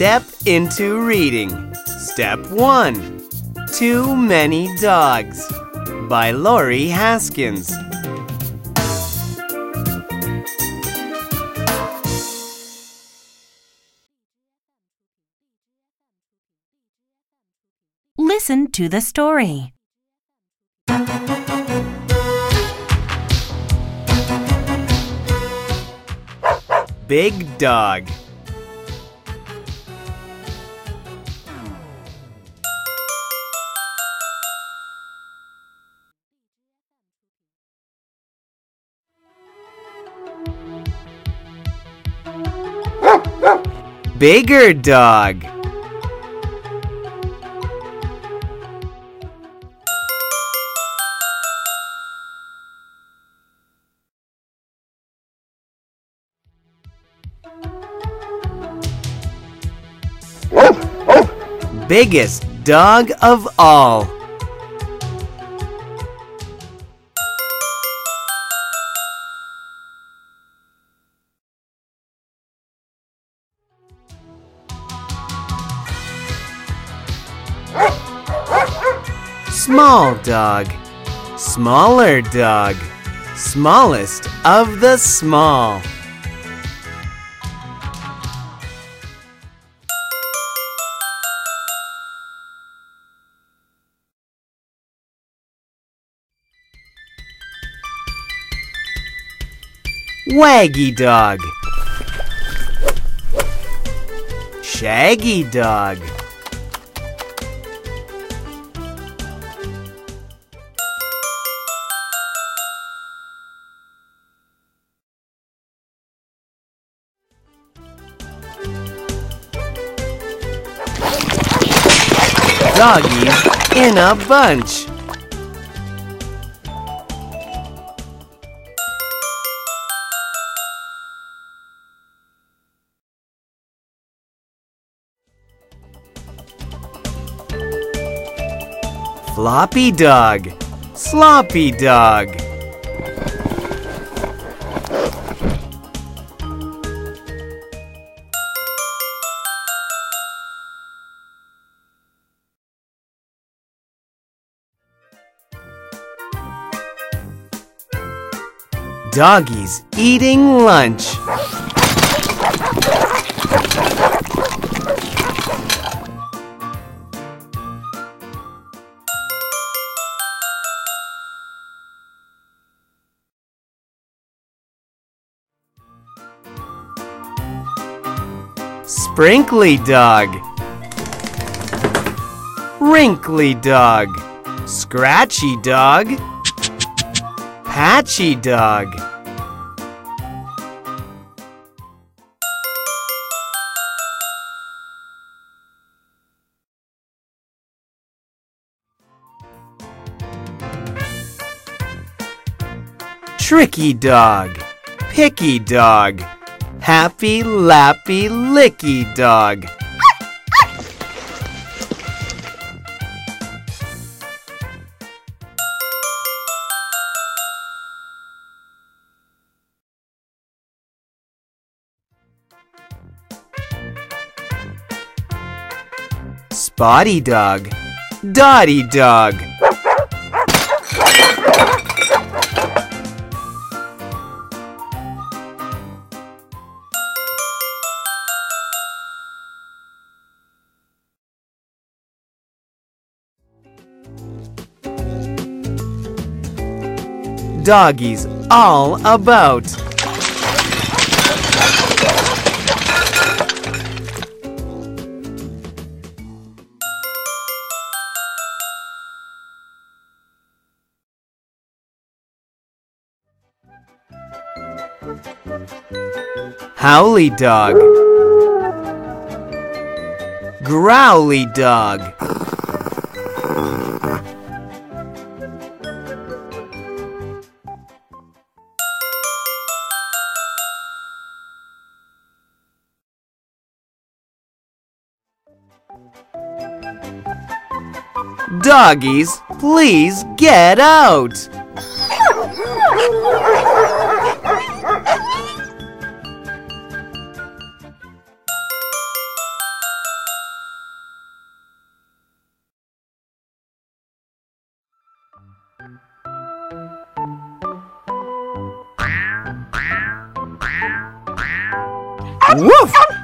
step into reading. Step 1 Too Many Dogs by Lori Haskins. Listen to the story. Big Dog. Bigger dog. Oh, oh. Biggest dog of all. Small dog. Smaller dog. Smallest of the small. Waggy dog. Shaggy dog. Doggies in a bunch. Floppy dog. Sloppy dog. Doggies eating lunch. Sprinkly dog. Wrinkly dog. Scratchy dog. Patchy dog. Tricky dog. Picky dog. Happy, lappy, licky dog. Spotty dog. Dotty dog. Doggies all about. Howly dog. Growly dog. Doggies, please get out! Woof!